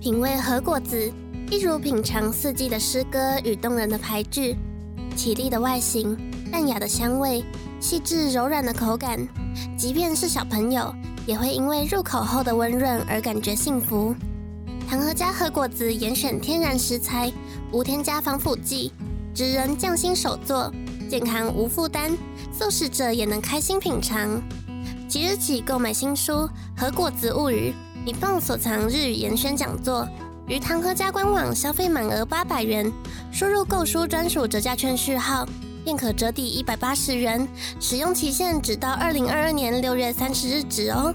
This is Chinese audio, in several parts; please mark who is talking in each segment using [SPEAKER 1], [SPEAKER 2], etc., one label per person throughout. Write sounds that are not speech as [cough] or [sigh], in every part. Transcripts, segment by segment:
[SPEAKER 1] 品味和果子，一如品尝四季的诗歌与动人的牌句。绮丽的外形，淡雅的香味，细致柔软的口感，即便是小朋友也会因为入口后的温润而感觉幸福。糖和家和果子严选天然食材，无添加防腐剂，职人匠心手作，健康无负担，素食者也能开心品尝。即日起购买新书《和果子物语》，你放所藏日语研宣讲座。于唐和家官网消费满额八百元，输入购书专属折价券序号，便可折抵一百八十元，使用期限直到二零二二年六月三十日止哦。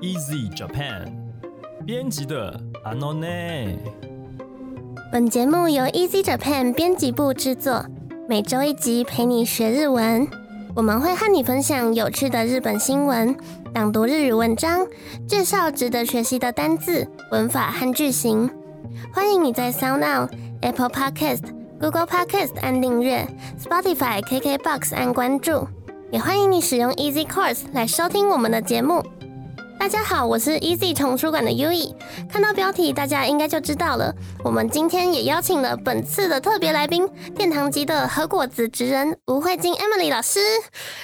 [SPEAKER 2] Easy Japan 编辑的阿诺内，
[SPEAKER 1] 本节目由 Easy Japan 编辑部制作，每周一集陪你学日文。我们会和你分享有趣的日本新闻，朗读日语文章，介绍值得学习的单字、文法和句型。欢迎你在 SoundOn、Apple Podcast、Google Podcast 按订阅，Spotify、KKBox 按关注，也欢迎你使用 Easy Course 来收听我们的节目。大家好，我是 Easy 丛书馆的 U E。看到标题，大家应该就知道了。我们今天也邀请了本次的特别来宾，殿堂级的和果子职人吴慧晶 Emily 老师。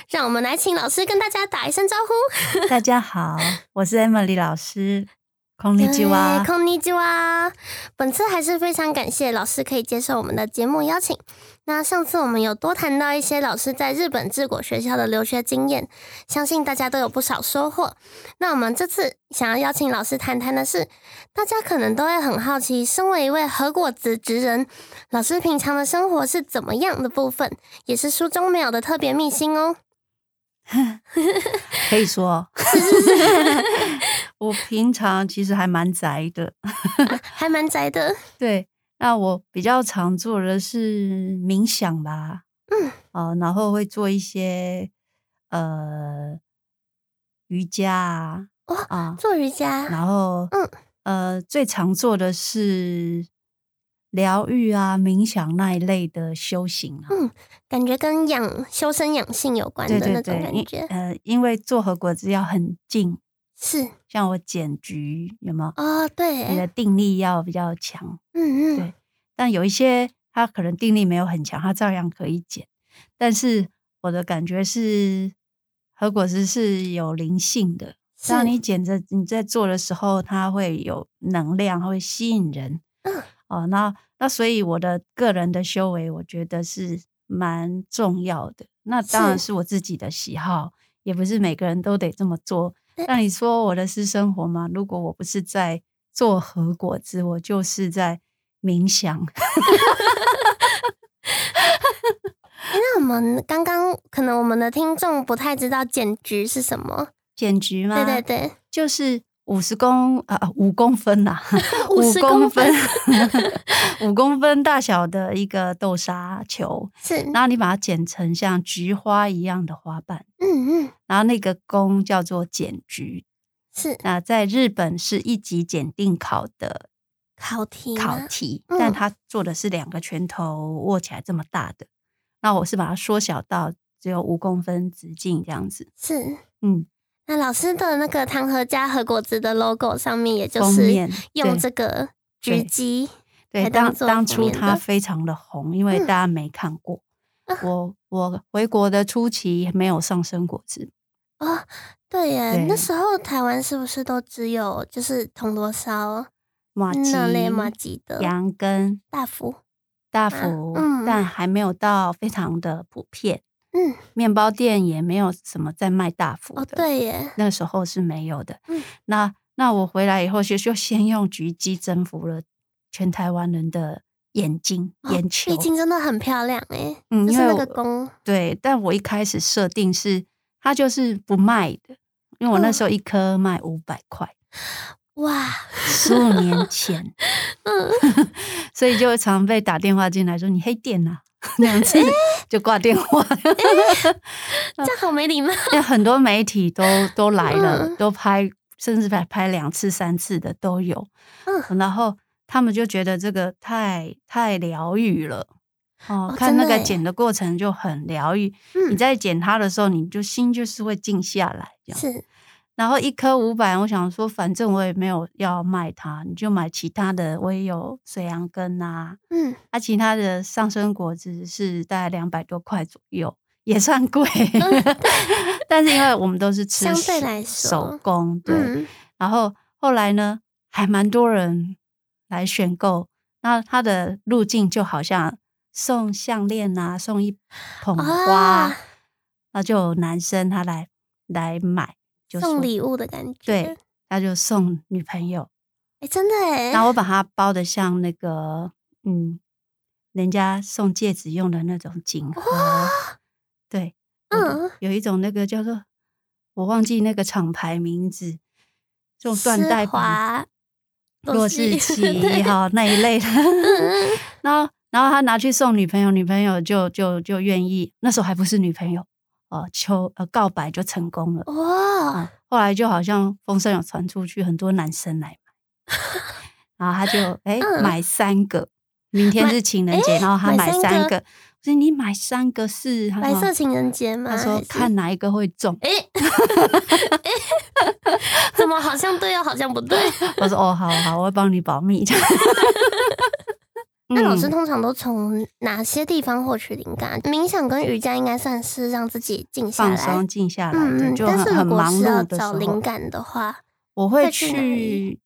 [SPEAKER 1] 让我们来请老师跟大家打一声招呼。[laughs]
[SPEAKER 3] 大家好，我是 Emily 老师。空尼基哇，
[SPEAKER 1] 空尼基哇。本次还是非常感谢老师可以接受我们的节目邀请。那上次我们有多谈到一些老师在日本治国学校的留学经验，相信大家都有不少收获。那我们这次想要邀请老师谈谈的是，大家可能都会很好奇，身为一位和果子职人，老师平常的生活是怎么样的部分，也是书中没有的特别秘辛哦。[laughs]
[SPEAKER 3] 可以说，[laughs] 我平常其实还蛮宅的，
[SPEAKER 1] 还蛮宅的。[laughs]
[SPEAKER 3] 对，那我比较常做的是冥想吧，嗯，哦，然后会做一些呃瑜伽啊，
[SPEAKER 1] 啊，做瑜伽，
[SPEAKER 3] 然后嗯呃，最常做的是。疗愈啊，冥想那一类的修行啊，
[SPEAKER 1] 嗯，感觉跟养修身养性有关的那种感觉。
[SPEAKER 3] 呃，因为做和果子要很静，
[SPEAKER 1] 是
[SPEAKER 3] 像我剪菊有没有？
[SPEAKER 1] 哦，对，
[SPEAKER 3] 你的定力要比较强。嗯嗯，对。但有一些他可能定力没有很强，他照样可以剪。但是我的感觉是，和果实是有灵性的，当你剪着你在做的时候，它会有能量，会吸引人。嗯。哦，那那所以我的个人的修为，我觉得是蛮重要的。那当然是我自己的喜好，也不是每个人都得这么做。那你说我的私生活吗？如果我不是在做核果子，我就是在冥想。
[SPEAKER 1] 那我们刚刚可能我们的听众不太知道剪菊是什么？
[SPEAKER 3] 剪菊吗？
[SPEAKER 1] 对对对，
[SPEAKER 3] 就是。五十公啊五公分呐，[laughs]
[SPEAKER 1] 五公分，[laughs]
[SPEAKER 3] 五公分大小的一个豆沙球，
[SPEAKER 1] 是，
[SPEAKER 3] 然后你把它剪成像菊花一样的花瓣，嗯嗯，然后那个弓叫做剪菊，
[SPEAKER 1] 是，
[SPEAKER 3] 那在日本是一级检定考的
[SPEAKER 1] 考题，
[SPEAKER 3] 考题，但它做的是两个拳头握起来这么大的，那我是把它缩小到只有五公分直径这样子，
[SPEAKER 1] 是，嗯。那老师的那个糖和家和果子的 logo 上面，也就
[SPEAKER 3] 是
[SPEAKER 1] 用这个橘鸡，
[SPEAKER 3] 对，当当初它非常的红，因为大家没看过。我我回国的初期没有上升果子
[SPEAKER 1] 哦，对耶，那时候台湾是不是都只有就是铜锣烧、
[SPEAKER 3] 马
[SPEAKER 1] 吉、马吉的
[SPEAKER 3] 羊羹、
[SPEAKER 1] 大福、
[SPEAKER 3] 大福，但还没有到非常的普遍。嗯，面包店也没有什么在卖大福的，
[SPEAKER 1] 对耶，
[SPEAKER 3] 那时候是没有的。嗯，那那我回来以后就就先用橘机征服了全台湾人的眼睛眼球，
[SPEAKER 1] 毕竟真的很漂亮哎。嗯，因为那个工
[SPEAKER 3] 对，但我一开始设定是它就是不卖的，因为我那时候一颗卖五百块，[laughs]
[SPEAKER 1] 哇，
[SPEAKER 3] 十五年前，嗯，[laughs] 所以就常被打电话进来说你黑店呐。那 [laughs] 样子就挂电话，
[SPEAKER 1] 这好没礼貌。[laughs]
[SPEAKER 3] 有很多媒体都都来了，都拍，甚至拍拍两次、三次的都有。嗯，然后他们就觉得这个太太疗愈了。哦，看那个剪的过程就很疗愈。你在剪它的时候，你就心就是会静下来，这样
[SPEAKER 1] 是。
[SPEAKER 3] 然后一颗五百，我想说，反正我也没有要卖它，你就买其他的。我也有水杨根啊，嗯，啊，其他的上升果子是大概两百多块左右，也算贵。[laughs] 但是因为我们都是 [laughs] 吃
[SPEAKER 1] 相对来说
[SPEAKER 3] 手工，对。然后后来呢，还蛮多人来选购。那它的路径就好像送项链啊，送一捧花，那就有男生他来来买。
[SPEAKER 1] 送礼物的感觉，
[SPEAKER 3] 对，他就送女朋友，
[SPEAKER 1] 哎，真的哎。
[SPEAKER 3] 然后我把它包的像那个，嗯，人家送戒指用的那种锦盒，对，嗯，有一种那个叫做我忘记那个厂牌名字，这种缎带
[SPEAKER 1] 华、
[SPEAKER 3] 洛士奇哈那一类的。[laughs] 然后，然后他拿去送女朋友，女朋友就就就愿意，那时候还不是女朋友。哦，求呃告白就成功了哇！后来就好像风声有传出去，很多男生来买，[laughs] 然后他就哎买三个，明天是情人节，然后他买三个。我说你买三个是
[SPEAKER 1] 白色情人节吗？
[SPEAKER 3] 他说看哪一个会中。[laughs] 哎，
[SPEAKER 1] 怎么好像对又好像不对？
[SPEAKER 3] 我说哦，好好，我会帮你保密。[laughs]
[SPEAKER 1] 那老师通常都从哪些地方获取灵感？冥想跟瑜伽应该算是让自己静下来、
[SPEAKER 3] 放松、静下来。但是如果是
[SPEAKER 1] 要找灵感的话，
[SPEAKER 3] 我会去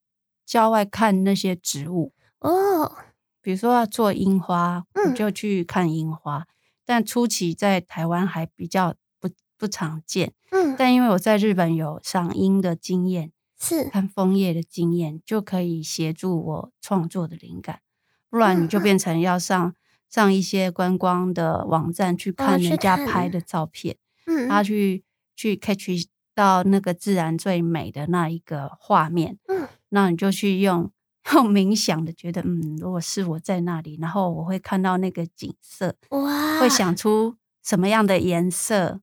[SPEAKER 3] 郊外看那些植物哦。比如说要做樱花，我就去看樱花。但初期在台湾还比较不不常见。嗯。但因为我在日本有赏樱的经验，
[SPEAKER 1] 是
[SPEAKER 3] 看枫叶的经验，就可以协助我创作的灵感。不然你就变成要上上一些观光的网站去看人家拍的照片，嗯，他去去 catch 到那个自然最美的那一个画面，嗯，那你就去用用冥想的，觉得嗯，如果是我在那里，然后我会看到那个景色，哇，会想出什么样的颜色，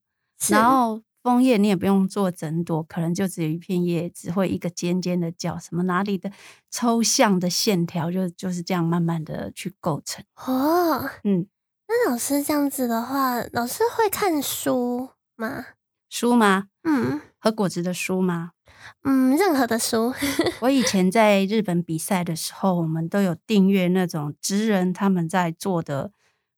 [SPEAKER 3] 然后。枫叶你也不用做整朵，可能就只有一片叶只，会一个尖尖的角，什么哪里的抽象的线条，就就是这样慢慢的去构成。哦，
[SPEAKER 1] 嗯，那老师这样子的话，老师会看书吗？
[SPEAKER 3] 书吗？嗯，和果子的书吗？
[SPEAKER 1] 嗯，任何的书。[laughs]
[SPEAKER 3] 我以前在日本比赛的时候，我们都有订阅那种职人他们在做的。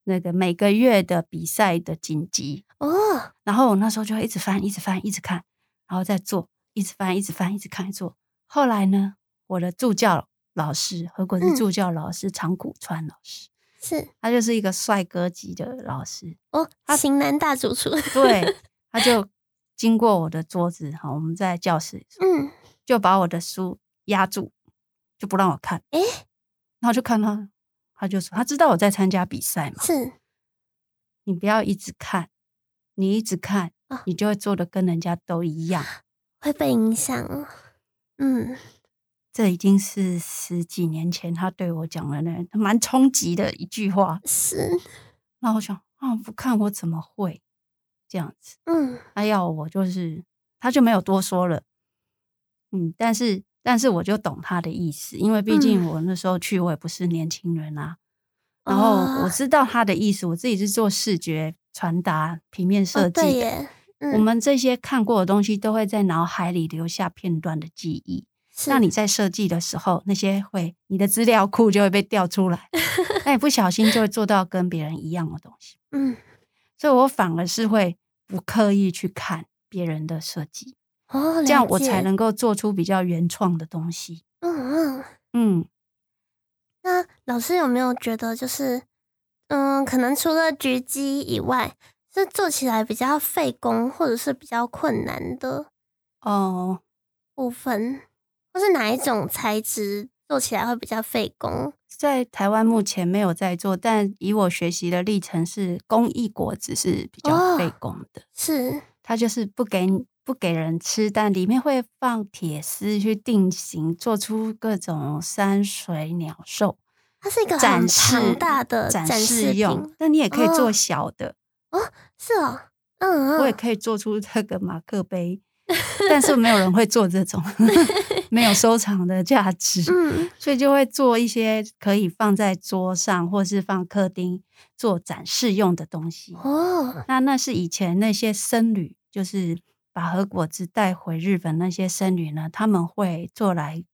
[SPEAKER 3] 那个每个月的比赛的紧急哦，然后我那时候就会一直翻，一直翻，一直看，然后再做，一直翻，一直翻，一直看做。后来呢，我的助教老师何国是助教老师长谷川老师，
[SPEAKER 1] 是
[SPEAKER 3] 他就是一个帅哥级的老师
[SPEAKER 1] 哦，他型男大主厨。
[SPEAKER 3] 对，他就经过我的桌子哈，我们在教室，嗯，就把我的书压住，就不让我看，哎，然后就看他。他就说：“他知道我在参加比赛嘛？
[SPEAKER 1] 是，
[SPEAKER 3] 你不要一直看，你一直看，你就会做的跟人家都一样，[gasps]
[SPEAKER 1] 会被影响。嗯，
[SPEAKER 3] 这已经是十几年前他对我讲的那蛮冲击的一句话。
[SPEAKER 1] 是，
[SPEAKER 3] 那我想啊，不看我怎么会这样子？嗯，他要我就是，他就没有多说了。嗯，但是。”但是我就懂他的意思，因为毕竟我那时候去，我也不是年轻人啊。然后我知道他的意思，我自己是做视觉传达、平面设计的。我们这些看过的东西，都会在脑海里留下片段的记忆。那你在设计的时候，那些会你的资料库就会被调出来，[laughs] 那你不小心就会做到跟别人一样的东西。嗯，所以我反而是会不刻意去看别人的设计。哦，这样我才能够做出比较原创的东西。嗯嗯
[SPEAKER 1] 嗯。那老师有没有觉得，就是嗯，可能除了狙击以外，是做起来比较费工，或者是比较困难的哦部分，或是哪一种材质做起来会比较费工？
[SPEAKER 3] 在台湾目前没有在做，但以我学习的历程，是工艺果子是比较费工的。
[SPEAKER 1] 是，
[SPEAKER 3] 它就是不给。不给人吃，但里面会放铁丝去定型，做出各种山水鸟兽。
[SPEAKER 1] 它是一个很庞大的展示用，
[SPEAKER 3] 那你也可以做小的
[SPEAKER 1] 哦。是哦，嗯，
[SPEAKER 3] 我也可以做出这个马克杯，但是没有人会做这种，[laughs] 没有 [laughs] 收藏的价值，嗯，所以就会做一些可以放在桌上或是放客厅做展示用的东西。哦，那那是以前那些僧侣，就是把和果子带回日本那些僧侣呢，他们会做来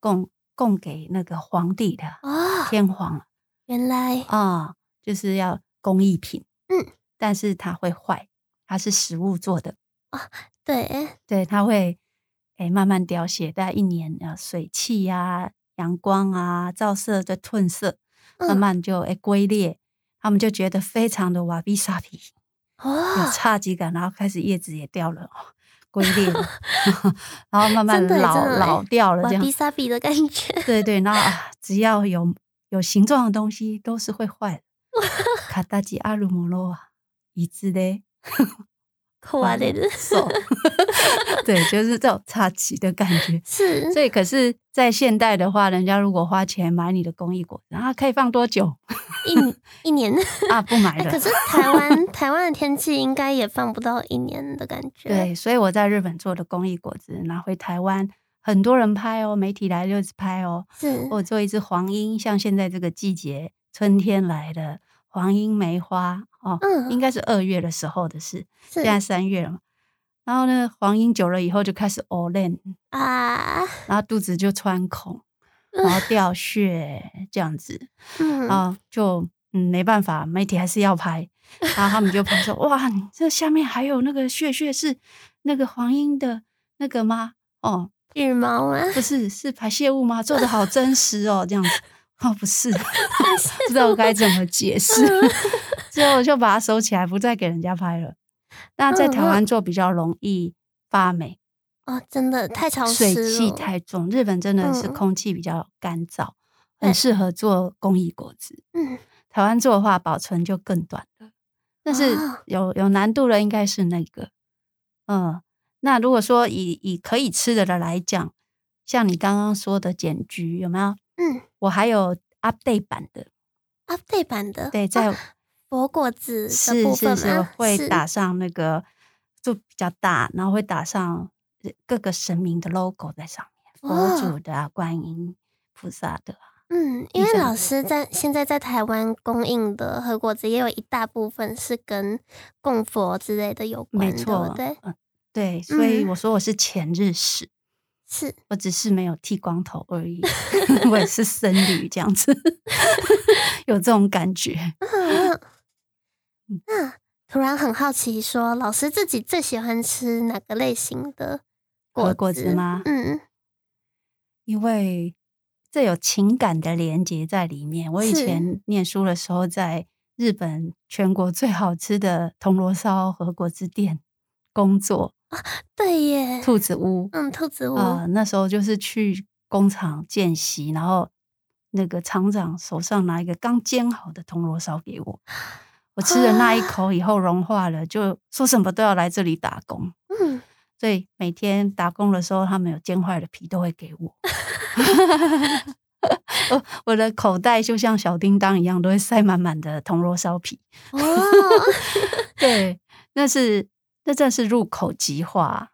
[SPEAKER 3] 供供给那个皇帝的哦，天皇。
[SPEAKER 1] 原来。
[SPEAKER 3] 啊，就是要工艺品，嗯，但是它会坏，它是食物做的。哦，
[SPEAKER 1] 对。
[SPEAKER 3] 对，它会诶慢慢凋谢，大概一年啊，水汽呀、阳光啊、照射的褪色，慢慢就诶龟裂，他们就觉得非常的瓦比萨皮哦，有差几感，然后开始叶子也掉了，[laughs] 龟裂，[laughs] 然后慢慢老老掉了，这样
[SPEAKER 1] 瓦比萨比的感觉，
[SPEAKER 3] 对对，那只要有。有形状的东西都是会坏的。[laughs] 卡达吉阿鲁摩罗啊，一致的，
[SPEAKER 1] 坏的
[SPEAKER 3] 手，[laughs] 对，就是这种差旗的感觉。[laughs]
[SPEAKER 1] 是，
[SPEAKER 3] 所以可是，在现代的话，人家如果花钱买你的公益果，然后可以放多久？
[SPEAKER 1] 一一年 [laughs]
[SPEAKER 3] 啊，不买了。
[SPEAKER 1] 可是台湾台湾的天气应该也放不到一年的感觉。
[SPEAKER 3] 对，所以我在日本做的公益果子拿回台湾。很多人拍哦，媒体来就是拍哦。
[SPEAKER 1] 是，
[SPEAKER 3] 我做一只黄莺，像现在这个季节，春天来的黄莺梅花哦，嗯，应该是二月的时候的事。现在三月了嘛，然后呢，黄莺久了以后就开始 o l e n 啊，然后肚子就穿孔，然后 [laughs] 掉血这样子，嗯，然后就嗯没办法，媒体还是要拍，然后他们就拍说，哇，这下面还有那个血血是那个黄莺的那个吗？哦。
[SPEAKER 1] 羽毛吗？
[SPEAKER 3] 不是，是排泄物吗？做的好真实哦，这样子哦，不是，不知道该怎么解释，之后就把它收起来，不再给人家拍了。那在台湾做比较容易发霉
[SPEAKER 1] 哦，真的太潮湿，
[SPEAKER 3] 水汽太重。日本真的是空气比较干燥，很适合做工艺果子。嗯，台湾做的话保存就更短了，但是有有难度的应该是那个，嗯。那如果说以以可以吃的的来讲，像你刚刚说的剪菊有没有？嗯，我还有 update 版的
[SPEAKER 1] ，update 版的，
[SPEAKER 3] 对，在
[SPEAKER 1] 佛果子
[SPEAKER 3] 是是是会打上那个就比较大，然后会打上各个神明的 logo 在上面，佛祖的、观音菩萨的。
[SPEAKER 1] 嗯，因为老师在现在在台湾供应的和果子也有一大部分是跟供佛之类的有关，
[SPEAKER 3] 没错，
[SPEAKER 1] 对。
[SPEAKER 3] 对，所以我说我是前日使，
[SPEAKER 1] 是
[SPEAKER 3] 我只是没有剃光头而已，[laughs] 我也是僧侣这样子，[laughs] 有这种感觉。
[SPEAKER 1] 那突然很好奇，说老师自己最喜欢吃哪个类型的果
[SPEAKER 3] 果子吗？嗯，因为这有情感的连接在里面。我以前念书的时候，在日本全国最好吃的铜锣烧和果子店工作。
[SPEAKER 1] 对耶，
[SPEAKER 3] 兔子屋，
[SPEAKER 1] 嗯，兔子屋啊，
[SPEAKER 3] 那时候就是去工厂见习，然后那个厂长手上拿一个刚煎好的铜锣烧给我，我吃了那一口以后融化了，就说什么都要来这里打工，嗯，所以每天打工的时候，他们有煎坏的皮都会给我，[laughs] 我我的口袋就像小叮当一样，都会塞满满的铜锣烧皮，哦，[laughs] 对，那是。那真是入口即化，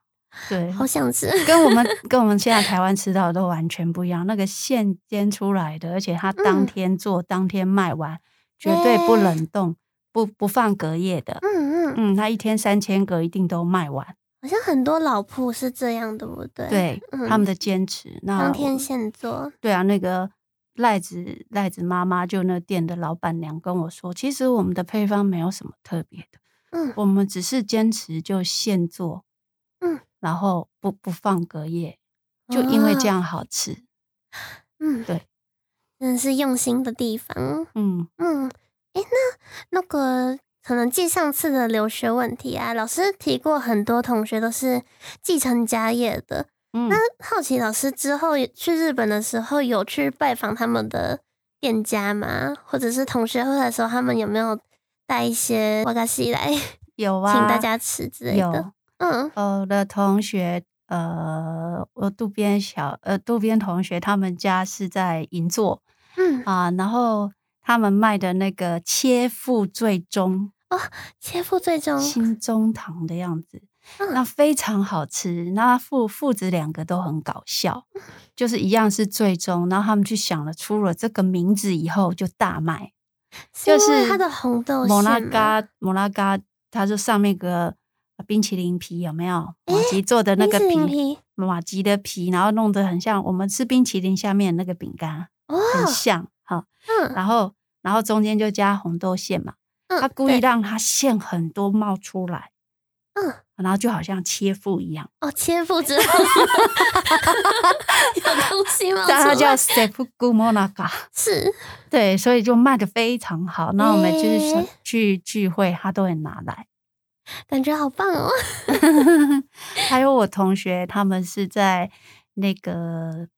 [SPEAKER 3] 对，
[SPEAKER 1] 好想吃，
[SPEAKER 3] 跟我们 [laughs] 跟我们现在台湾吃到的都完全不一样。那个现煎出来的，而且它当天做，当天卖完，绝对不冷冻，不不放隔夜的。嗯嗯嗯，它一天三千个一定都卖完。
[SPEAKER 1] 好像很多老铺是这样对，不对？
[SPEAKER 3] 对，他们的坚持，那
[SPEAKER 1] 当天现做。
[SPEAKER 3] 对啊，那个赖子赖子妈妈就那店的老板娘跟我说，其实我们的配方没有什么特别的。嗯，我们只是坚持就现做，嗯，然后不不放隔夜，就因为这样好吃。嗯，对，
[SPEAKER 1] 真的是用心的地方。嗯嗯，哎，那那个可能记上次的留学问题啊，老师提过很多同学都是继承家业的。嗯，那好奇老师之后去日本的时候有去拜访他们的店家吗？或者是同学会的时候，他们有没有？带一些瓦卡西来，[laughs]
[SPEAKER 3] 有啊，
[SPEAKER 1] 请大家吃之类的。
[SPEAKER 3] 嗯，我的同学，呃，我渡边小，呃，渡边同学他们家是在银座，嗯。啊，然后他们卖的那个切腹最终。
[SPEAKER 1] 哦，切腹最终。
[SPEAKER 3] 新中堂的样子，那非常好吃。那父父子两个都很搞笑，就是一样是最终，然后他们去想了出了这个名字以后就大卖，
[SPEAKER 1] 就是它的红豆
[SPEAKER 3] 摩拉嘎摩拉嘎，它就上面个冰淇淋皮有没有？马吉做的那个皮，马吉的皮，然后弄得很像我们吃冰淇淋下面那个饼干，很像哈。嗯，然后然后中间就加红豆馅嘛。他故意让它馅很多冒出来，嗯，然后就好像切腹一样。
[SPEAKER 1] 哦，切腹之后 [laughs] 有东西吗？[laughs]
[SPEAKER 3] 它叫 Sefuku Monaga，[laughs]
[SPEAKER 1] 是
[SPEAKER 3] 对，所以就卖的非常好。那我们就是去聚会，他都会拿来，
[SPEAKER 1] 感觉好棒哦。
[SPEAKER 3] 还有我同学，他们是在那个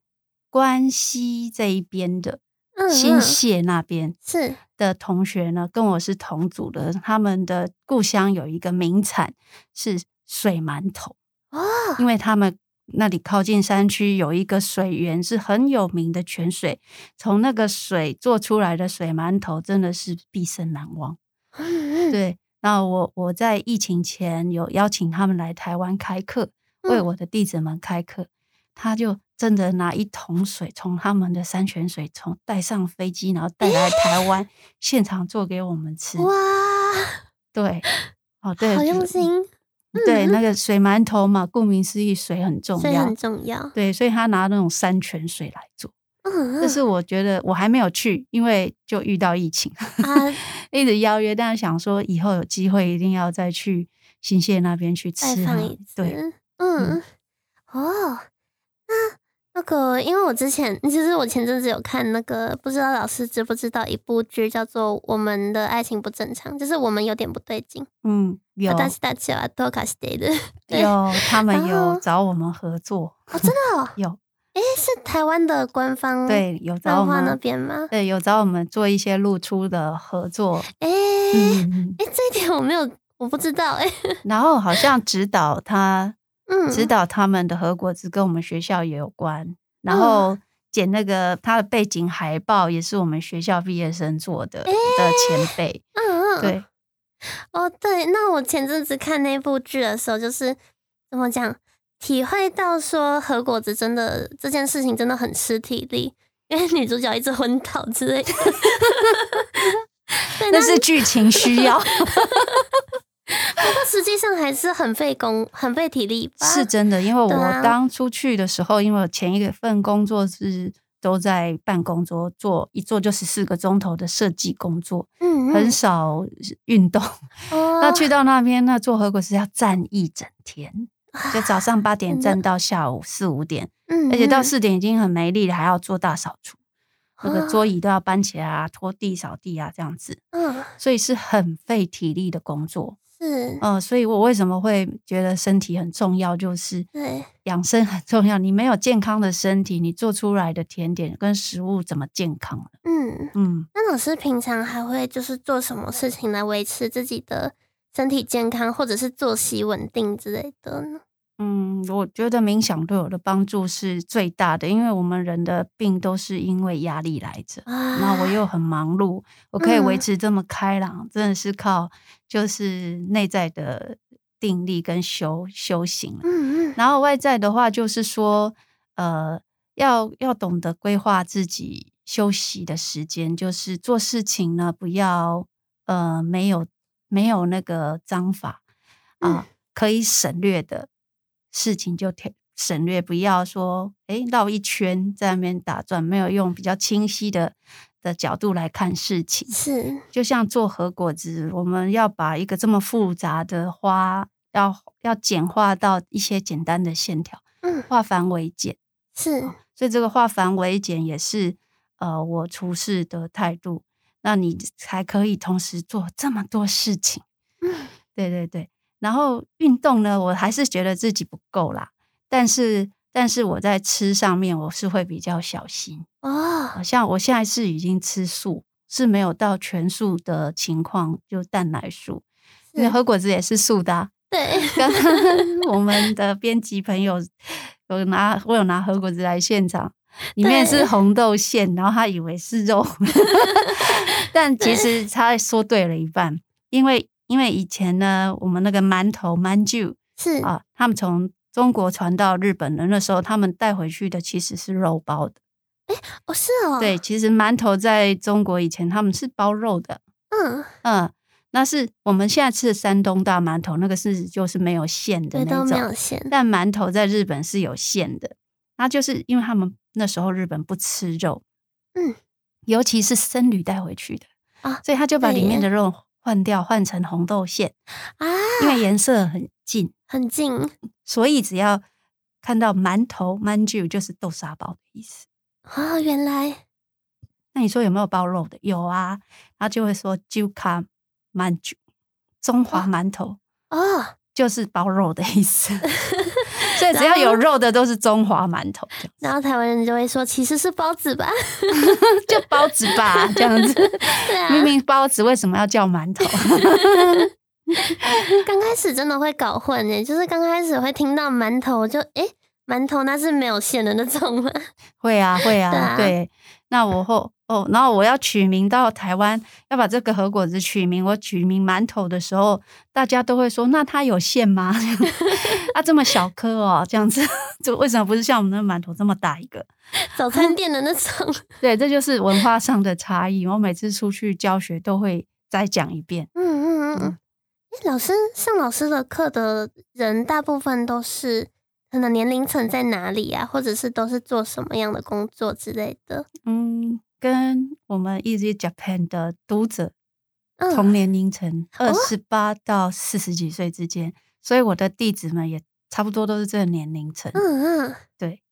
[SPEAKER 3] 关西这一边的。新泻那边
[SPEAKER 1] 是
[SPEAKER 3] 的同学呢，跟我是同组的。他们的故乡有一个名产是水馒头哦，因为他们那里靠近山区，有一个水源是很有名的泉水，从那个水做出来的水馒头真的是毕生难忘。对，那我我在疫情前有邀请他们来台湾开课，为我的弟子们开课，他就。真的拿一桶水从他们的山泉水从带上飞机，然后带来台湾 [laughs] 现场做给我们吃。哇，对，哦对，
[SPEAKER 1] 好用心。
[SPEAKER 3] 对，那个水馒头嘛，顾名思义，水很重要，
[SPEAKER 1] 很重要。
[SPEAKER 3] 对，所以他拿那种山泉水来做。嗯，但是我觉得我还没有去，因为就遇到疫情，[laughs] 一直邀约，但是想说以后有机会一定要再去新泻那边去吃。对，
[SPEAKER 1] 嗯，哦，那。那个，因为我之前其实我前阵子有看那个，不知道老师知不知道一部剧叫做《我们的爱情不正常》，就是我们有点不对劲。
[SPEAKER 3] 嗯，有。
[SPEAKER 1] 但是大家啊，多卡斯蒂的
[SPEAKER 3] 有，他们有找我们合作。
[SPEAKER 1] 哦，真的哦，
[SPEAKER 3] 有。[laughs]
[SPEAKER 1] 哎，是台湾的官方
[SPEAKER 3] 对有找我们
[SPEAKER 1] 那边吗？
[SPEAKER 3] 对，有找我们做一些露出的合作。
[SPEAKER 1] 哎，哎，这一点我没有，我不知道。哎，[laughs]
[SPEAKER 3] 然后好像指导他。指导他们的核果子跟我们学校也有关，然后剪那个他的背景海报也是我们学校毕业生做的的前辈。嗯嗯，对，
[SPEAKER 1] 哦对，那我前阵子看那部剧的时候，就是怎么讲，体会到说核果子真的这件事情真的很吃体力，因为女主角一直昏倒之类的。[laughs]
[SPEAKER 3] 那是剧情需要。[laughs] [laughs]
[SPEAKER 1] 不过实际上还是很费工、很费体力。
[SPEAKER 3] 是真的，因为我当出去的时候，因为我前一份工作是都在办公桌做，一做就十四个钟头的设计工作，嗯，很少运动。那去到那边，那做合果是要站一整天，就早上八点站到下午四五点，嗯，而且到四点已经很没力了，还要做大扫除，那个桌椅都要搬起来啊，拖地、扫地啊，这样子，嗯，所以是很费体力的工作。是，嗯，所以我为什么会觉得身体很重要？就是对养生很重要。你没有健康的身体，你做出来的甜点跟食物怎么健康
[SPEAKER 1] 嗯嗯。那老师平常还会就是做什么事情来维持自己的身体健康，或者是作息稳定之类的呢？
[SPEAKER 3] 嗯，我觉得冥想对我的帮助是最大的，因为我们人的病都是因为压力来着。那我又很忙碌，我可以维持这么开朗，真的是靠就是内在的定力跟修修行。嗯嗯。然后外在的话，就是说，呃，要要懂得规划自己休息的时间，就是做事情呢，不要呃没有没有那个章法啊，可以省略的。事情就省略，不要说诶绕一圈在那边打转，没有用比较清晰的的角度来看事情。
[SPEAKER 1] 是，
[SPEAKER 3] 就像做核果子，我们要把一个这么复杂的花，要要简化到一些简单的线条，嗯，化繁为简。
[SPEAKER 1] 是，
[SPEAKER 3] 所以这个化繁为简也是呃我处事的态度，那你才可以同时做这么多事情。嗯，对对对。然后运动呢，我还是觉得自己不够啦。但是，但是我在吃上面，我是会比较小心哦。像我现在是已经吃素，是没有到全素的情况，就蛋奶素。因为喝果子也是素的。[laughs]
[SPEAKER 1] 对，[laughs]
[SPEAKER 3] 我们的编辑朋友有拿，我有拿核果子来现场，里面是红豆馅，然后他以为是肉，[laughs] 但其实他说对了一半，因为。因为以前呢，我们那个馒头、馒酒
[SPEAKER 1] 是
[SPEAKER 3] 啊，他们从中国传到日本的那时候，他们带回去的其实是肉包的。
[SPEAKER 1] 哎，哦，是哦，
[SPEAKER 3] 对，其实馒头在中国以前他们是包肉的。
[SPEAKER 1] 嗯
[SPEAKER 3] 嗯，那是我们现在吃的山东大馒头，那个是就是没有馅的，那
[SPEAKER 1] 都没有
[SPEAKER 3] 种。
[SPEAKER 1] 馅。
[SPEAKER 3] 但馒头在日本是有馅的，那就是因为他们那时候日本不吃肉，
[SPEAKER 1] 嗯，
[SPEAKER 3] 尤其是僧侣带回去的
[SPEAKER 1] 啊
[SPEAKER 3] 所以他就把里面的肉换掉，换成红豆馅，
[SPEAKER 1] 啊，
[SPEAKER 3] 因为颜色很近，
[SPEAKER 1] 很近
[SPEAKER 3] 所以只要看到馒头 manju 就是豆沙包的意思。
[SPEAKER 1] 哦，原来
[SPEAKER 3] 那你说有没有包肉的？有啊，然后就会说 juka manju，中华馒头
[SPEAKER 1] 哦，
[SPEAKER 3] 就是包肉的意思。[laughs] 所以只要有肉的都是中华馒头，
[SPEAKER 1] 然后台湾人就会说其实是包子吧？[laughs]
[SPEAKER 3] 就包子吧，[laughs] 这样子。
[SPEAKER 1] 对啊，
[SPEAKER 3] 明明包子为什么要叫馒头？[laughs]
[SPEAKER 1] 刚开始真的会搞混诶，就是刚开始会听到馒头就诶，馒头那是没有馅的那种吗？
[SPEAKER 3] 会啊，会啊对。那我后哦，然后我要取名到台湾，要把这个和果子取名，我取名馒头的时候，大家都会说：那它有馅吗？[laughs] 啊，这么小颗哦，这样子，[laughs] 就为什么不是像我们的馒头这么大一个？
[SPEAKER 1] 早餐店的那种。[laughs]
[SPEAKER 3] 对，这就是文化上的差异。我每次出去教学都会再讲一遍。
[SPEAKER 1] 嗯嗯嗯。老师上老师的课的人，大部分都是可能年龄层在哪里啊，或者是都是做什么样的工作之类的。
[SPEAKER 3] 嗯，跟我们 Easy Japan 的读者
[SPEAKER 1] 嗯，
[SPEAKER 3] 同年龄层，
[SPEAKER 1] 哦
[SPEAKER 3] 二十八到四十几岁之间，所以我的弟子们也差不多都是这个年龄层。
[SPEAKER 1] 嗯嗯，
[SPEAKER 3] 对，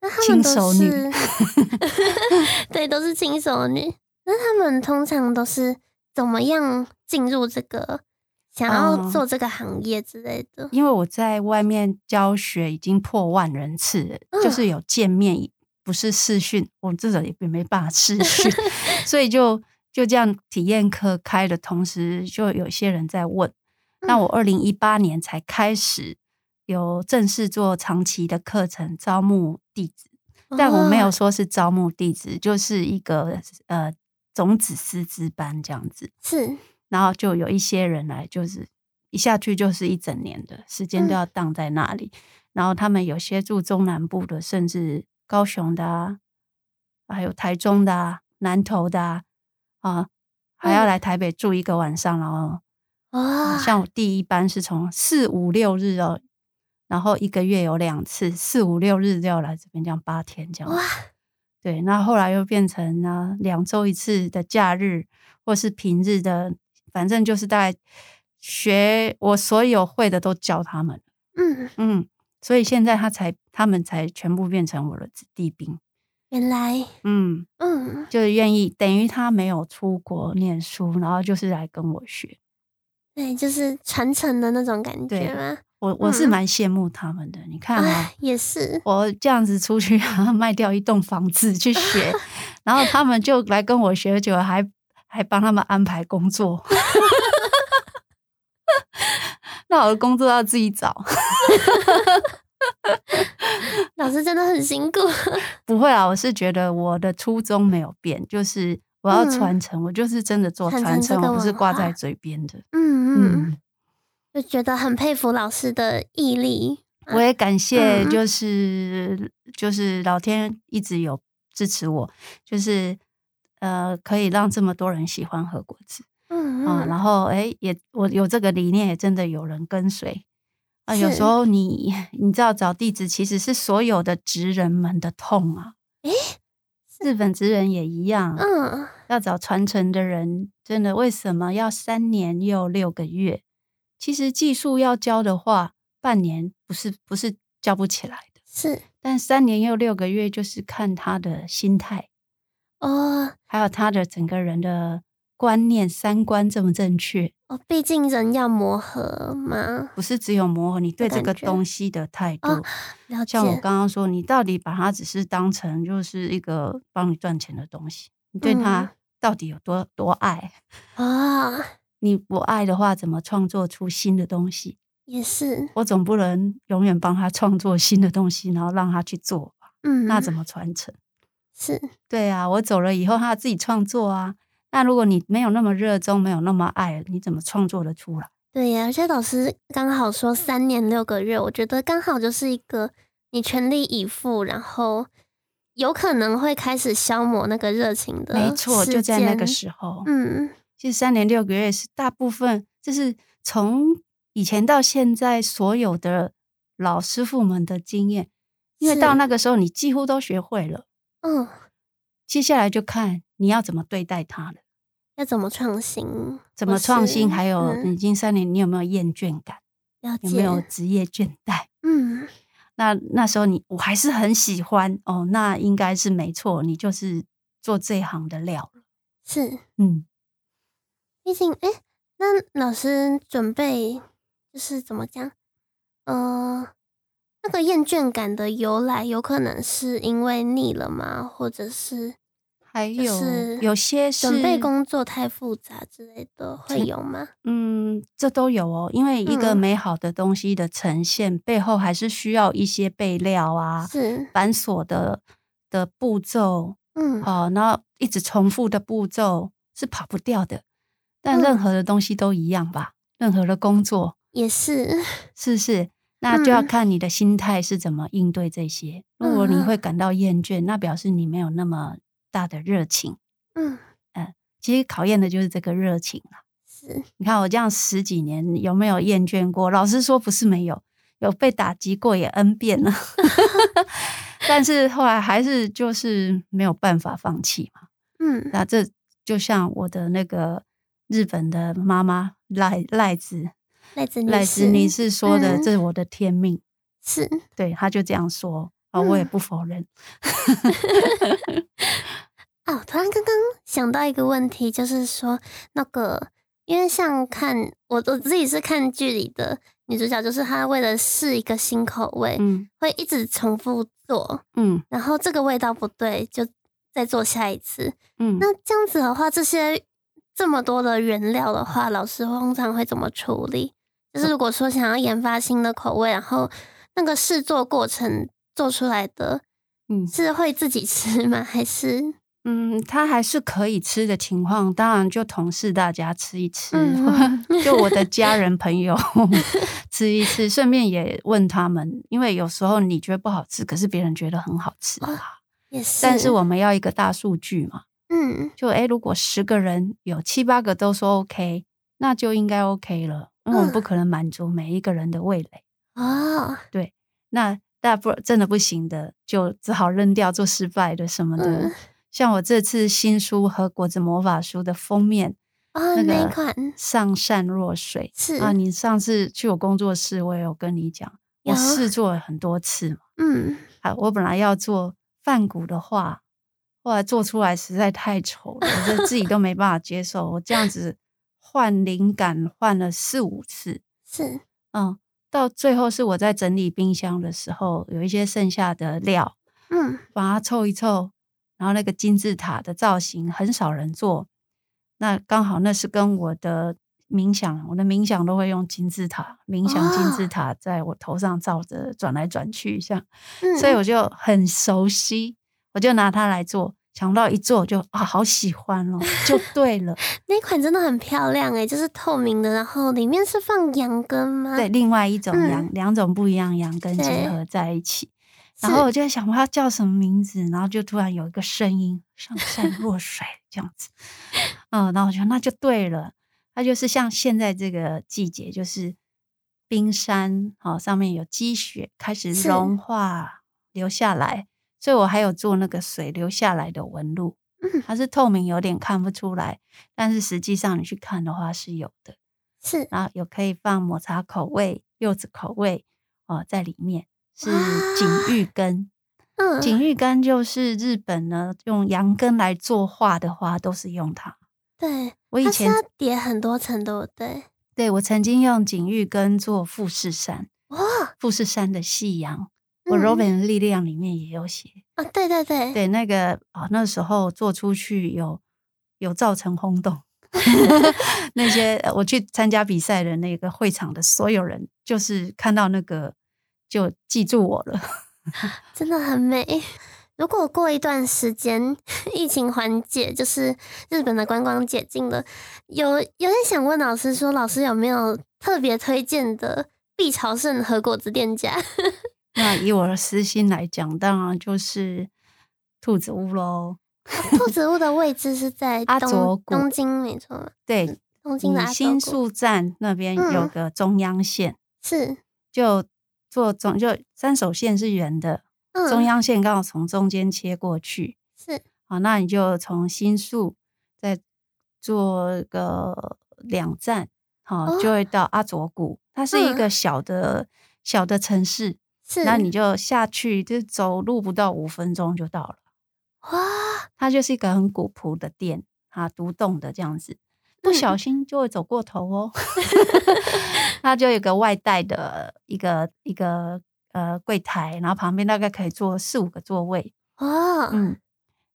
[SPEAKER 1] 那他们都
[SPEAKER 3] 轻熟女
[SPEAKER 1] 是，[laughs] 对，都是轻熟女。那他们通常都是怎么样进入这个想要
[SPEAKER 3] 哦
[SPEAKER 1] 做这个行业之类的？
[SPEAKER 3] 因为我在外面教学已经破万人次就是有见面，不是视讯，我至少也没办法视 [laughs] 讯，所以就就这样体验课开的同时，就有些人在问。那
[SPEAKER 1] 嗯
[SPEAKER 3] 我二零一八年才开始有正式做长期的课程，招募弟子。但我没有
[SPEAKER 1] 哦
[SPEAKER 3] 说是招募弟子，就是一个呃种子师资班这样子。
[SPEAKER 1] 是
[SPEAKER 3] 然后就有一些人来，就是一下去就是一整年的时间都要荡在那里。然后他们有些住中南部的，甚至高雄的啊，还有台中的啊、南投的啊，啊还要
[SPEAKER 1] 嗯。
[SPEAKER 3] 来台北住一个晚上，然后
[SPEAKER 1] 哇，
[SPEAKER 3] 像我第一班是从四五六日哦，然后一个月有两次，四五六日就要来这边，这样八天这样子。
[SPEAKER 1] 哇，
[SPEAKER 3] 对，那后来又变成呢两周一次的假日，或是平日的，反正就是大概学我所有会的都教他们，
[SPEAKER 1] 嗯，
[SPEAKER 3] 嗯，所以现在他才他们才全部变成我的子弟兵，
[SPEAKER 1] 原来，
[SPEAKER 3] 嗯，
[SPEAKER 1] 嗯，
[SPEAKER 3] 就是愿意等于他没有出国念书，然后就是来跟我学，
[SPEAKER 1] 对，就是传承的那种感觉
[SPEAKER 3] 对
[SPEAKER 1] 吗？
[SPEAKER 3] 我？我是
[SPEAKER 1] 嗯。
[SPEAKER 3] 蛮羡慕他们的，你看啊、
[SPEAKER 1] 哎，也是，
[SPEAKER 3] 我这样子出去，然后卖掉一栋房子去学，[laughs] 然后他们就来跟我学，久了还还帮他们安排工作。[laughs] [laughs] 那我的工作要自己找，[laughs]
[SPEAKER 1] 老师真的很辛苦。[laughs]
[SPEAKER 3] 不会啊，我是觉得我的初衷没有变，就是我要
[SPEAKER 1] 嗯
[SPEAKER 3] 传承，我就是真的做
[SPEAKER 1] 传
[SPEAKER 3] 传承，我不是挂在嘴边的。
[SPEAKER 1] 嗯嗯，
[SPEAKER 3] 嗯，
[SPEAKER 1] 就觉得很佩服老师的毅力。
[SPEAKER 3] 我也感谢，
[SPEAKER 1] 嗯
[SPEAKER 3] 就是、就是老天一直有支持我，就是呃，可以让这么多人喜欢喝果子。
[SPEAKER 1] 嗯
[SPEAKER 3] 啊，
[SPEAKER 1] 嗯，
[SPEAKER 3] 然后哎，也我有这个理念，也真的有人跟随啊。有时候你 [laughs] 你知道找弟子其实是所有的职人们的痛啊。
[SPEAKER 1] 诶
[SPEAKER 3] 日本职人也一样，
[SPEAKER 1] 嗯，
[SPEAKER 3] 要找传承的人，真的为什么要三年又六个月？其实技术要教的话，半年不是不是教不起来的，
[SPEAKER 1] 是
[SPEAKER 3] 但三年又六个月，就是看他的心态，
[SPEAKER 1] 哦
[SPEAKER 3] 还有他的整个人的观念、三观正不正确。
[SPEAKER 1] 哦，毕竟人要磨合嘛。
[SPEAKER 3] 不是只有磨合，你对这个东西的态度。
[SPEAKER 1] 哦
[SPEAKER 3] 像，我刚刚说，你到底把它只是当成就是一个帮你赚钱的东西，你对
[SPEAKER 1] 嗯
[SPEAKER 3] 它到底有多多爱？
[SPEAKER 1] 啊，[laughs]
[SPEAKER 3] 你不爱的话，怎么创作出新的东西？
[SPEAKER 1] 也是，
[SPEAKER 3] 我总不能永远帮他创作新的东西，然后让他去做吧？
[SPEAKER 1] 嗯，
[SPEAKER 3] 那怎么传承？
[SPEAKER 1] 是
[SPEAKER 3] 对啊，我走了以后，他自己创作啊。那如果你没有那么热衷，没有那么爱，你怎么创作的出来？
[SPEAKER 1] 对呀，而且老师刚好说三年六个月，我觉得刚好就是一个你全力以赴，然后有可能会开始消磨那个热情的。
[SPEAKER 3] 没错，就在那个时候。嗯，其实三年六个月是大部分，就是从以前到现在所有的老师傅们的经验，因为到那个时候你几乎都学会了。嗯，接下来就看你要怎么对待他了。
[SPEAKER 1] 要怎么创新？
[SPEAKER 3] 怎么创新？还有，已经三年，你有没有厌倦感？有没有职业倦怠？嗯，那那时候你我还是很喜欢哦，那应该是没错，你就是做这一行的料了。
[SPEAKER 1] 是，嗯，毕竟，哎，那老师准备就是怎么讲？呃，那个厌倦感的由来，有可能是因为腻了吗？或者是？
[SPEAKER 3] 还有有些
[SPEAKER 1] 准备工作太复杂之类的会有吗？
[SPEAKER 3] 嗯，这都有哦。因为一个美好的东西的呈现背后，还是需要一些备料啊，
[SPEAKER 1] 是
[SPEAKER 3] 繁琐的的步骤，嗯，好，然后一直重复的步骤是跑不掉的。但任何的东西都一样吧？任何的工作
[SPEAKER 1] 也是，[laughs]
[SPEAKER 3] 是是。那就要看你的心态是怎么应对这些。如果你会感到厌倦，那表示你没有那么。大的热情，嗯嗯，其实考验的就是这个热情啊。
[SPEAKER 1] 是，
[SPEAKER 3] 你看我这样十几年有没有厌倦过？老实说，不是没有，有被打击过也 N 遍了。[laughs] [laughs] 但是后来还是就是没有办法放弃嘛。嗯，那这就像我的那个日本的妈妈赖赖子
[SPEAKER 1] 赖子
[SPEAKER 3] 赖子你是说的，这是我的天命。
[SPEAKER 1] 是，
[SPEAKER 3] 对，他就这样说。啊，我也不否认。[laughs]
[SPEAKER 1] 哦，突然刚刚想到一个问题，就是说那个，因为像看我我自己是看剧里的女主角，就是她为了试一个新口味，嗯，会一直重复做，嗯，然后这个味道不对，就再做下一次，嗯，那这样子的话，这些这么多的原料的话，老师通常会怎么处理？就是如果说想要研发新的口味，然后那个试做过程。做出来的，嗯，是会自己吃吗？还是，
[SPEAKER 3] 嗯，他还是可以吃的情况，当然就同事大家吃一吃，就我的家人朋友 [laughs] 吃一吃，顺便也问他们，因为有时候你觉得不好吃，可是别人觉得很好吃啊，
[SPEAKER 1] 也。是。
[SPEAKER 3] 但是我们要一个大数据嘛，嗯，就哎，如果十个人有七八个都说 OK，那就应该 OK 了，因为我们不可能满足每一个人的味蕾。啊，对，那。但不真的不行的，就只好扔掉做失败的什么的。像我这次新书和果子魔法书的封面
[SPEAKER 1] 啊，那个
[SPEAKER 3] 上善若水
[SPEAKER 1] 是
[SPEAKER 3] 啊，你上次去我工作室，我也有跟你讲，我试做了很多次嘛。嗯，好，我本来要做梵谷的画，后来做出来实在太丑了，我就自己都没办法接受。我这样子换灵感换了四五次，[laughs]
[SPEAKER 1] 是
[SPEAKER 3] 嗯。到最后是我在整理冰箱的时候，有一些剩下的料，嗯，把它凑一凑，然后那个金字塔的造型很少人做，那刚好那是跟我的冥想，我的冥想都会用金字塔，冥想金字塔在我头上照着转来转去，像，所以我就很熟悉，我就拿它来做。想到一做就啊，好喜欢哦，就 [laughs] 对了。
[SPEAKER 1] 那款真的很漂亮哎，就是透明的，然后里面是放羊羹吗？
[SPEAKER 3] 对，另外一种羊，两种不一样羊羹结合在一起。然后我就在想，它叫什么名字？然后就突然有一个声音，上善若水这样子。嗯，然后我觉得那就对了，它就是像现在这个季节，就是冰山哦上面有积雪开始融化流下来。所以我还有做那个水流下来的纹路，它是透明，有点看不出来，但是实际上你去看的话是有的，
[SPEAKER 1] 是，
[SPEAKER 3] 然后有可以放抹茶口味、柚子口味哦在里面，是锦玉。根，嗯，锦玉根就是日本呢用羊根来作画的话都是用它，
[SPEAKER 1] 对
[SPEAKER 3] 我以前
[SPEAKER 1] 叠很多层都对，
[SPEAKER 3] 对我曾经用锦玉根做富士山，哇，富士山的夕阳。我《Robin 的力量》里面也有写
[SPEAKER 1] 啊，对对对，
[SPEAKER 3] 对那个啊，那时候做出去有有造成轰动，[laughs] 那些我去参加比赛的那个会场的所有人，就是看到那个就记住我了，
[SPEAKER 1] 真的很美。如果过一段时间疫情缓解，就是日本的观光解禁了，有有点想问老师说，老师有没有特别推荐的必朝圣和果子店家？
[SPEAKER 3] 那以我的私心来讲，当然就是兔子屋喽。
[SPEAKER 1] 兔子屋的位置是在
[SPEAKER 3] 阿佐谷，
[SPEAKER 1] 东京没错。
[SPEAKER 3] 对，
[SPEAKER 1] 东京的
[SPEAKER 3] 新宿站那边有个中央线，
[SPEAKER 1] 是
[SPEAKER 3] 就坐中就三手线是圆的。中央线刚好从中间切过去，
[SPEAKER 1] 是
[SPEAKER 3] 好，那你就从新宿再坐个两站，好，就会到阿佐谷。它是一个小的小的城市，
[SPEAKER 1] 是，
[SPEAKER 3] 那你就下去，就走路不到五分钟就到了。哇，它就是一个很古朴的店，啊，独栋的这样子，不小心就会走过头哦。[laughs] 它就有个外带的一个一个。呃，柜台，然后旁边大概可以坐四五个座位哦。嗯，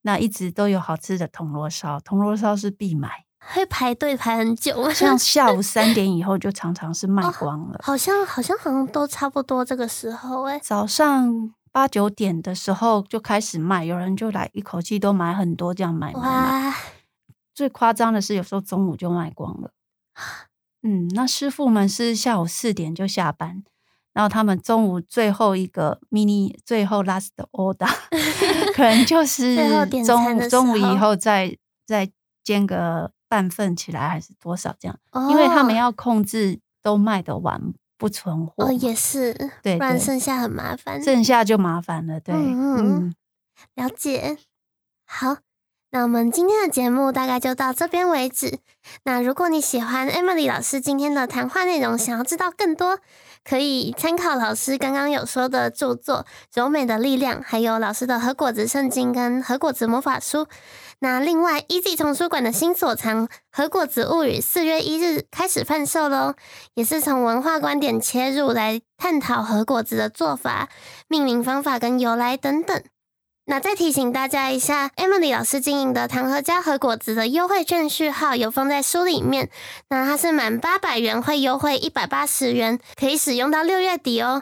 [SPEAKER 3] 那一直都有好吃的铜锣烧，铜锣烧是必买，
[SPEAKER 1] 会排队排很久。
[SPEAKER 3] 像 [laughs] 下午三点以后就常常是卖光了。
[SPEAKER 1] 好像好像好像都差不多这个时候哎。
[SPEAKER 3] 早上八九点的时候就开始卖，有人就来一口气都买很多这样买。哇，最夸张的是有时候中午就卖光了。嗯，那师傅们是下午四点就下班。然后他们中午最后一个 mini 最后 last order，[laughs] 可能就是中午中午以后再再煎个半份起来，还是多少这样？因为他们要控制都卖得完不存货。
[SPEAKER 1] 哦，也是，
[SPEAKER 3] 对，
[SPEAKER 1] 不然剩下很麻烦。
[SPEAKER 3] 剩下就麻烦了，对，嗯，
[SPEAKER 1] 了解。好，那我们今天的节目大概就到这边为止。那如果你喜欢 Emily 老师今天的谈话内容，想要知道更多。可以参考老师刚刚有说的著作《柔美的力量》，还有老师的《和果子圣经》跟《和果子魔法书》。那另外，Easy 丛书馆的新所藏《和果子物语》四月一日开始贩售喽，也是从文化观点切入来探讨和果子的做法、命名方法跟由来等等。那再提醒大家一下，Emily 老师经营的糖和家和果子的优惠券序号有放在书里面。那它是满八百元会优惠一百八十元，可以使用到六月底哦。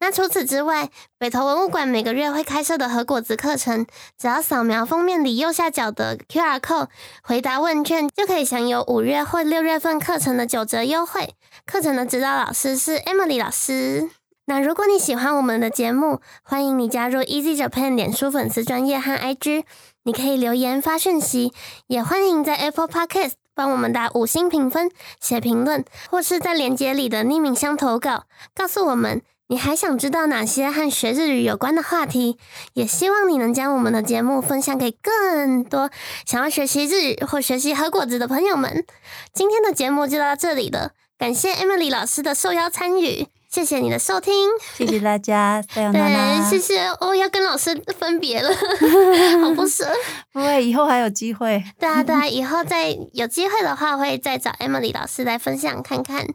[SPEAKER 1] 那除此之外，北投文物馆每个月会开设的和果子课程，只要扫描封面里右下角的 QR code，回答问卷，就可以享有五月或六月份课程的九折优惠。课程的指导老师是 Emily 老师。那如果你喜欢我们的节目，欢迎你加入 Easy Japan 脸书粉丝专业和 IG，你可以留言发讯息，也欢迎在 Apple Podcast 帮我们打五星评分、写评论，或是在链接里的匿名箱投稿，告诉我们你还想知道哪些和学日语有关的话题。也希望你能将我们的节目分享给更多想要学习日语或学习和果子的朋友们。今天的节目就到这里了，感谢 Emily 老师的受邀参与。谢谢你的收听，
[SPEAKER 3] 谢谢大家，[laughs]
[SPEAKER 1] 对，谢谢。我要跟老师分别了，[laughs] 好不舍。
[SPEAKER 3] 不会，以后还有机会。
[SPEAKER 1] 对啊，对啊，以后再有机会的话，会再找 Emily 老师来分享看看。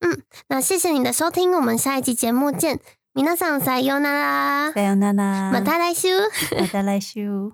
[SPEAKER 1] 嗯，那谢谢你的收听，我们下一集节目见。皆さんさようなら。
[SPEAKER 3] さようなら。
[SPEAKER 1] また来週。
[SPEAKER 3] また来週。